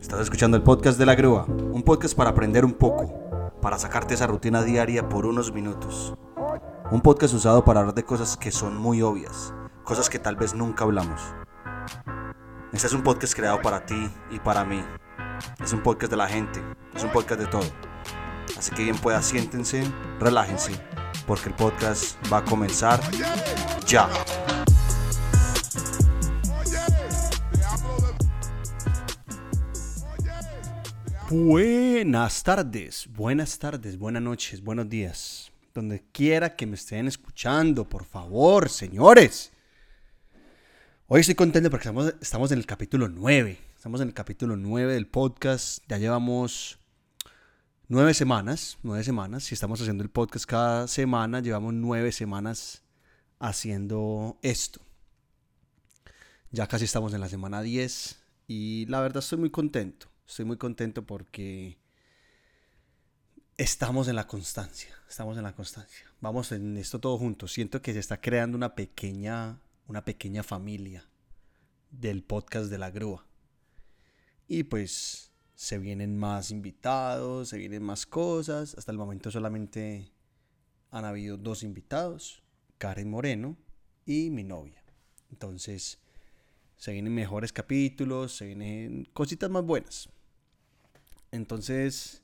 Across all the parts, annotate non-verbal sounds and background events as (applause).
Estás escuchando el podcast de la grúa, un podcast para aprender un poco, para sacarte esa rutina diaria por unos minutos. Un podcast usado para hablar de cosas que son muy obvias, cosas que tal vez nunca hablamos. Este es un podcast creado para ti y para mí. Es un podcast de la gente, es un podcast de todo. Así que bien pueda, siéntense, relájense, porque el podcast va a comenzar ya. Buenas tardes, buenas tardes, buenas noches, buenos días. Donde quiera que me estén escuchando, por favor, señores. Hoy estoy contento porque estamos, estamos en el capítulo 9. Estamos en el capítulo 9 del podcast. Ya llevamos nueve semanas, nueve semanas. Si estamos haciendo el podcast cada semana, llevamos nueve semanas haciendo esto. Ya casi estamos en la semana 10 y la verdad estoy muy contento. Estoy muy contento porque estamos en la constancia, estamos en la constancia. Vamos en esto todo juntos. Siento que se está creando una pequeña, una pequeña familia del podcast de la grúa. Y pues se vienen más invitados, se vienen más cosas. Hasta el momento solamente han habido dos invitados, Karen Moreno y mi novia. Entonces, se vienen mejores capítulos, se vienen cositas más buenas. Entonces,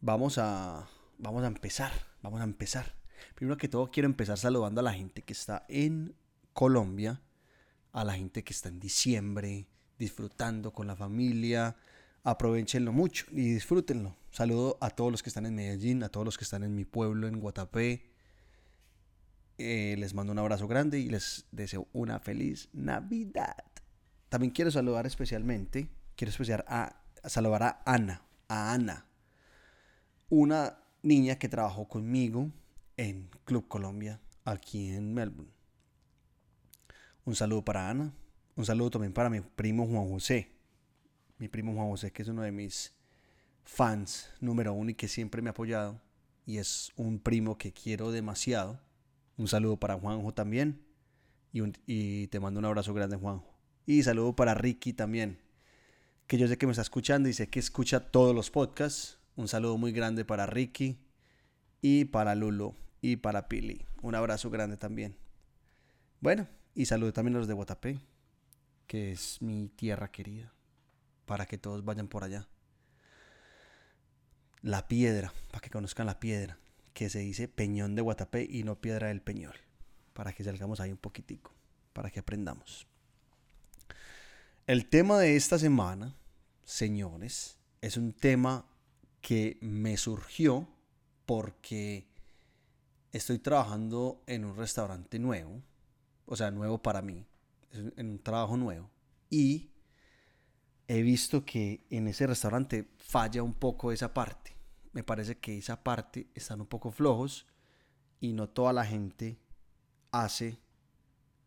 vamos a, vamos a empezar, vamos a empezar. Primero que todo, quiero empezar saludando a la gente que está en Colombia, a la gente que está en diciembre, disfrutando con la familia. Aprovechenlo mucho y disfrútenlo. Saludo a todos los que están en Medellín, a todos los que están en mi pueblo, en Guatapé. Eh, les mando un abrazo grande y les deseo una feliz Navidad. También quiero saludar especialmente, quiero especial a saludar a Ana, a Ana, una niña que trabajó conmigo en Club Colombia, aquí en Melbourne. Un saludo para Ana, un saludo también para mi primo Juan José, mi primo Juan José, que es uno de mis fans número uno y que siempre me ha apoyado, y es un primo que quiero demasiado. Un saludo para Juanjo también, y, y te mando un abrazo grande, Juanjo. Y saludo para Ricky también, que yo sé que me está escuchando y sé que escucha todos los podcasts. Un saludo muy grande para Ricky y para Lulo y para Pili. Un abrazo grande también. Bueno, y saludo también a los de Guatapé, que es mi tierra querida, para que todos vayan por allá. La piedra, para que conozcan la piedra, que se dice Peñón de Guatapé y no Piedra del Peñol, para que salgamos ahí un poquitico, para que aprendamos. El tema de esta semana, señores, es un tema que me surgió porque estoy trabajando en un restaurante nuevo, o sea, nuevo para mí, en un trabajo nuevo, y he visto que en ese restaurante falla un poco esa parte. Me parece que esa parte están un poco flojos y no toda la gente hace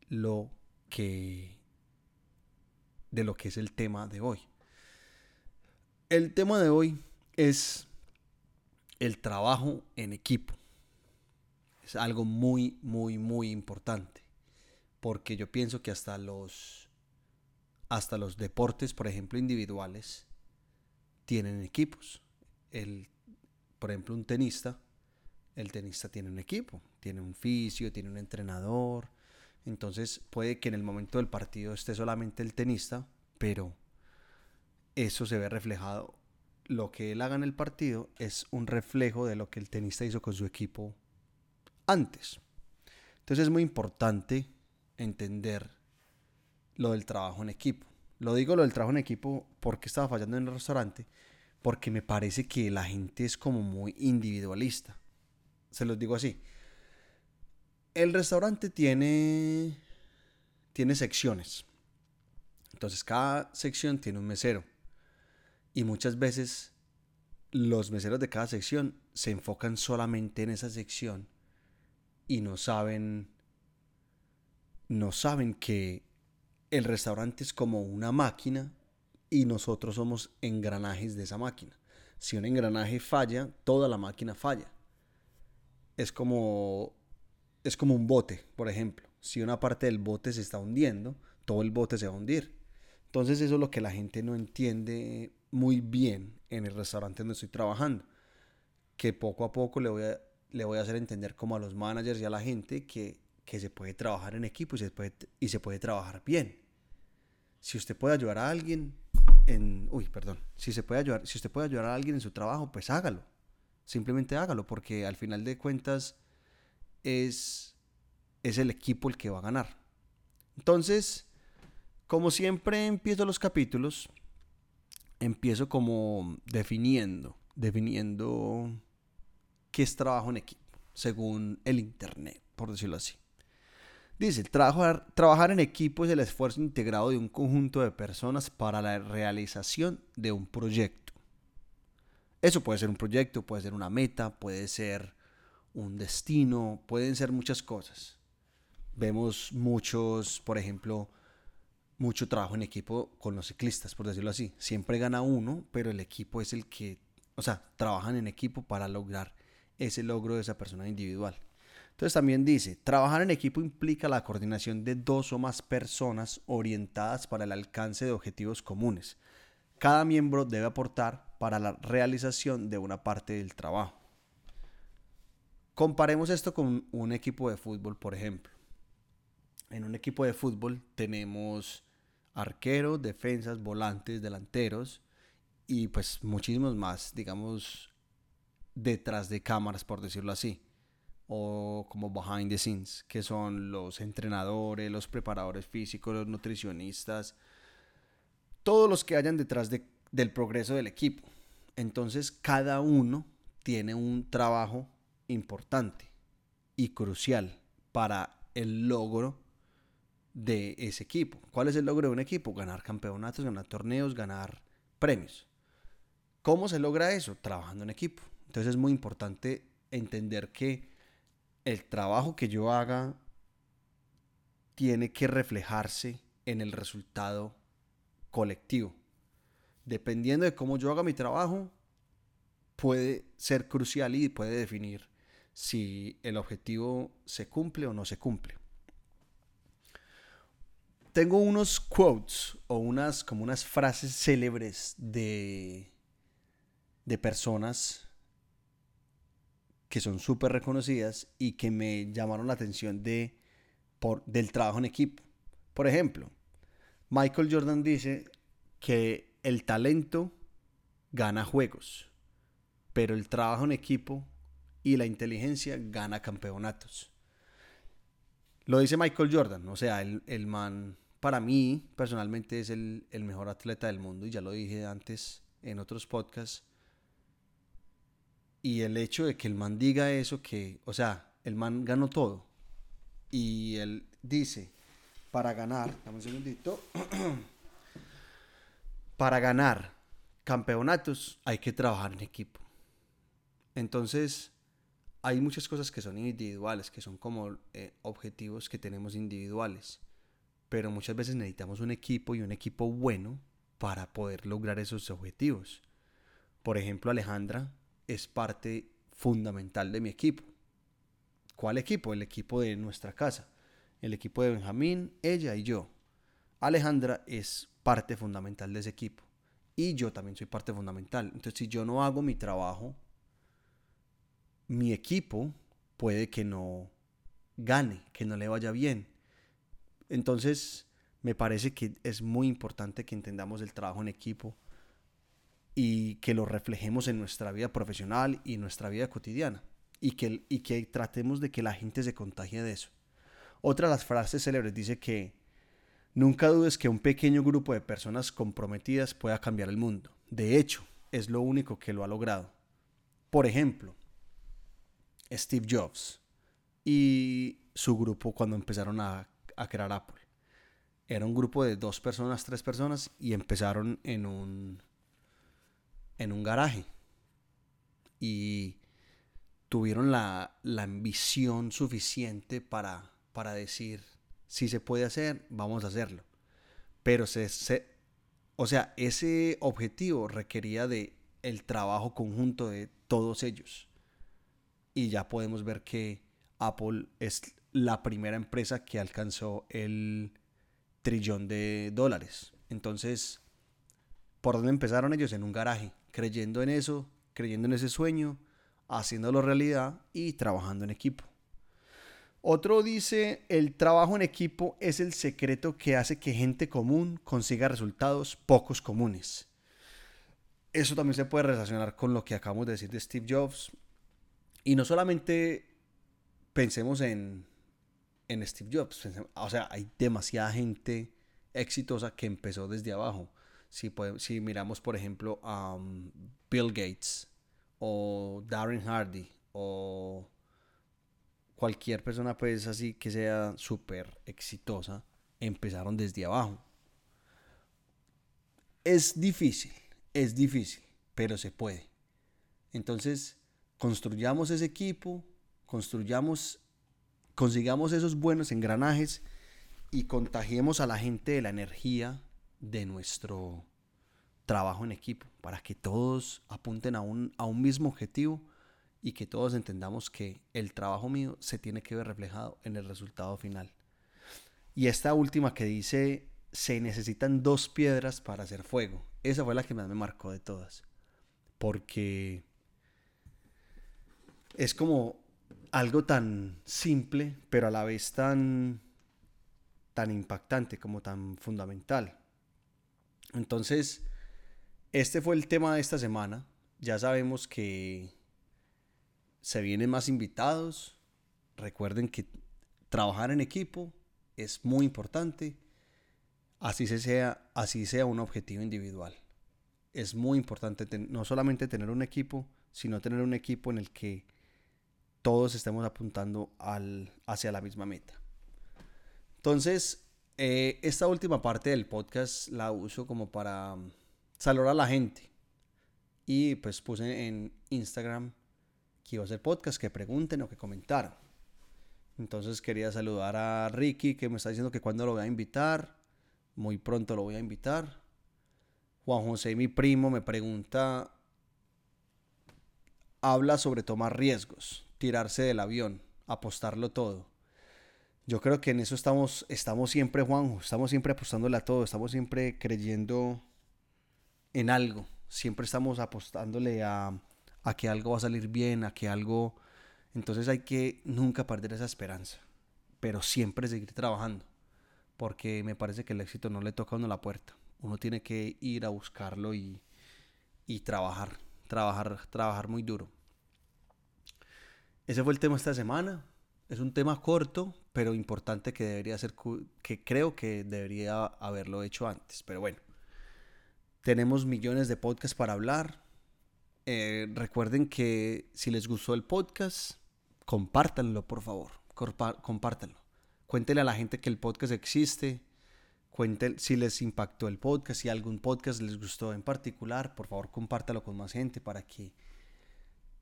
lo que de lo que es el tema de hoy. El tema de hoy es el trabajo en equipo. Es algo muy, muy, muy importante. Porque yo pienso que hasta los, hasta los deportes, por ejemplo, individuales, tienen equipos. El, por ejemplo, un tenista, el tenista tiene un equipo, tiene un fisio, tiene un entrenador, entonces puede que en el momento del partido esté solamente el tenista, pero eso se ve reflejado. Lo que él haga en el partido es un reflejo de lo que el tenista hizo con su equipo antes. Entonces es muy importante entender lo del trabajo en equipo. Lo digo lo del trabajo en equipo porque estaba fallando en el restaurante, porque me parece que la gente es como muy individualista. Se los digo así. El restaurante tiene, tiene secciones. Entonces cada sección tiene un mesero. Y muchas veces los meseros de cada sección se enfocan solamente en esa sección y no saben no saben que el restaurante es como una máquina y nosotros somos engranajes de esa máquina. Si un engranaje falla, toda la máquina falla. Es como es como un bote, por ejemplo. Si una parte del bote se está hundiendo, todo el bote se va a hundir. Entonces eso es lo que la gente no entiende muy bien en el restaurante donde estoy trabajando. Que poco a poco le voy a, le voy a hacer entender como a los managers y a la gente que, que se puede trabajar en equipo y se puede, y se puede trabajar bien. Si usted puede ayudar a alguien en... Uy, perdón. Si, se puede ayudar, si usted puede ayudar a alguien en su trabajo, pues hágalo. Simplemente hágalo porque al final de cuentas es, es el equipo el que va a ganar. Entonces, como siempre empiezo los capítulos, empiezo como definiendo, definiendo qué es trabajo en equipo, según el Internet, por decirlo así. Dice, trabajar, trabajar en equipo es el esfuerzo integrado de un conjunto de personas para la realización de un proyecto. Eso puede ser un proyecto, puede ser una meta, puede ser un destino, pueden ser muchas cosas. Vemos muchos, por ejemplo, mucho trabajo en equipo con los ciclistas, por decirlo así. Siempre gana uno, pero el equipo es el que, o sea, trabajan en equipo para lograr ese logro de esa persona individual. Entonces también dice, trabajar en equipo implica la coordinación de dos o más personas orientadas para el alcance de objetivos comunes. Cada miembro debe aportar para la realización de una parte del trabajo. Comparemos esto con un equipo de fútbol, por ejemplo. En un equipo de fútbol tenemos arqueros, defensas, volantes, delanteros y pues muchísimos más, digamos, detrás de cámaras, por decirlo así o como behind the scenes, que son los entrenadores, los preparadores físicos, los nutricionistas, todos los que hayan detrás del progreso del equipo. Entonces cada uno tiene un trabajo importante y crucial para el logro de ese equipo. ¿Cuál es el logro de un equipo? Ganar campeonatos, ganar torneos, ganar premios. ¿Cómo se logra eso? Trabajando en equipo. Entonces es muy importante entender que el trabajo que yo haga tiene que reflejarse en el resultado colectivo. Dependiendo de cómo yo haga mi trabajo, puede ser crucial y puede definir si el objetivo se cumple o no se cumple. Tengo unos quotes o unas como unas frases célebres de, de personas que son súper reconocidas y que me llamaron la atención de, por, del trabajo en equipo. Por ejemplo, Michael Jordan dice que el talento gana juegos, pero el trabajo en equipo y la inteligencia gana campeonatos. Lo dice Michael Jordan, o sea, el, el man para mí personalmente es el, el mejor atleta del mundo y ya lo dije antes en otros podcasts y el hecho de que el man diga eso, que, o sea, el man ganó todo. Y él dice, para ganar, dame un segundito, (clears throat) para ganar campeonatos hay que trabajar en equipo. Entonces, hay muchas cosas que son individuales, que son como eh, objetivos que tenemos individuales. Pero muchas veces necesitamos un equipo y un equipo bueno para poder lograr esos objetivos. Por ejemplo, Alejandra es parte fundamental de mi equipo. ¿Cuál equipo? El equipo de nuestra casa. El equipo de Benjamín, ella y yo. Alejandra es parte fundamental de ese equipo. Y yo también soy parte fundamental. Entonces, si yo no hago mi trabajo, mi equipo puede que no gane, que no le vaya bien. Entonces, me parece que es muy importante que entendamos el trabajo en equipo y que lo reflejemos en nuestra vida profesional y nuestra vida cotidiana y que, y que tratemos de que la gente se contagie de eso. Otra de las frases célebres dice que nunca dudes que un pequeño grupo de personas comprometidas pueda cambiar el mundo. De hecho, es lo único que lo ha logrado. Por ejemplo, Steve Jobs y su grupo cuando empezaron a, crear Apple. Era un grupo de dos personas, tres personas y empezaron en un en un garaje. Y tuvieron la, ambición suficiente para, para decir, si se puede hacer, vamos a hacerlo. Pero se, se, o sea, ese objetivo requería de el trabajo conjunto de todos ellos. Y ya podemos ver que Apple es la primera empresa que alcanzó el trillón de dólares. Entonces, ¿Por dónde empezaron ellos? En un garaje, creyendo en eso, creyendo en ese sueño, haciéndolo realidad y trabajando en equipo. Otro dice, el trabajo en equipo es el secreto que hace que gente común consiga resultados pocos comunes. Eso también se puede relacionar con lo que acabamos de decir de Steve Jobs. Y no solamente pensemos en, en Steve Jobs, o sea, hay demasiada gente exitosa que empezó desde abajo. Si, si miramos, por ejemplo, a um, Bill Gates o Darren Hardy o cualquier persona pues así que sea súper exitosa, empezaron desde abajo. Es difícil, es difícil, pero se puede. Entonces, construyamos ese equipo, construyamos, consigamos esos buenos engranajes y contagiemos a la gente de la energía de nuestro trabajo en equipo, para que todos apunten a un, a un mismo objetivo y que todos entendamos que el trabajo mío se tiene que ver reflejado en el resultado final. Y esta última que dice, se necesitan dos piedras para hacer fuego. Esa fue la que más me marcó de todas. Porque es como algo tan simple, pero a la vez tan, tan impactante, como tan fundamental. Entonces, este fue el tema de esta semana. Ya sabemos que se vienen más invitados. Recuerden que trabajar en equipo es muy importante. Así, sea, así sea un objetivo individual. Es muy importante no solamente tener un equipo, sino tener un equipo en el que todos estemos apuntando al, hacia la misma meta. Entonces, eh, esta última parte del podcast la uso como para saludar a la gente. Y pues puse en Instagram que iba a hacer podcast, que pregunten o que comentaran. Entonces quería saludar a Ricky que me está diciendo que cuando lo voy a invitar. Muy pronto lo voy a invitar. Juan José, mi primo, me pregunta, habla sobre tomar riesgos, tirarse del avión, apostarlo todo. Yo creo que en eso estamos, estamos siempre, Juanjo, estamos siempre apostándole a todo, estamos siempre creyendo en algo, siempre estamos apostándole a, a que algo va a salir bien, a que algo... Entonces hay que nunca perder esa esperanza, pero siempre seguir trabajando, porque me parece que el éxito no le toca a uno la puerta. Uno tiene que ir a buscarlo y, y trabajar, trabajar, trabajar muy duro. Ese fue el tema esta semana. Es un tema corto, pero importante que debería ser, que creo que debería haberlo hecho antes. Pero bueno, tenemos millones de podcasts para hablar. Eh, recuerden que si les gustó el podcast, compártanlo, por favor. compártanlo. Cuéntenle a la gente que el podcast existe. Cuenten si les impactó el podcast, si algún podcast les gustó en particular, por favor compártalo con más gente para que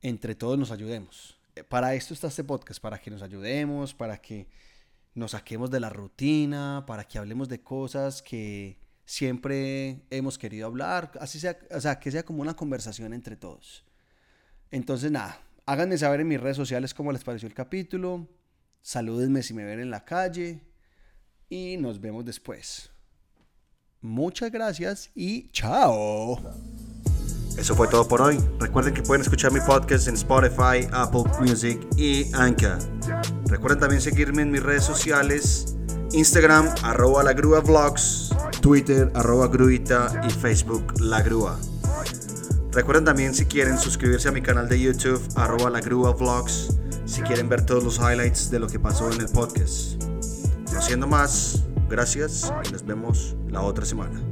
entre todos nos ayudemos. Para esto está este podcast, para que nos ayudemos, para que nos saquemos de la rutina, para que hablemos de cosas que, siempre hemos querido hablar, así sea, o sea, que sea como una conversación entre todos. Entonces, nada, háganme saber en mis redes sociales cómo les pareció el capítulo, salúdenme si me ven en la calle y nos vemos después. Muchas gracias y chao. Eso fue todo por hoy. Recuerden que pueden escuchar mi podcast en Spotify, Apple Music y Anchor. Recuerden también seguirme en mis redes sociales, Instagram, arroba la grúa vlogs, Twitter, arroba gruita y Facebook, La Grúa. Recuerden también si quieren suscribirse a mi canal de YouTube, arroba La Grúa Vlogs, si quieren ver todos los highlights de lo que pasó en el podcast. No siendo más, gracias y nos vemos la otra semana.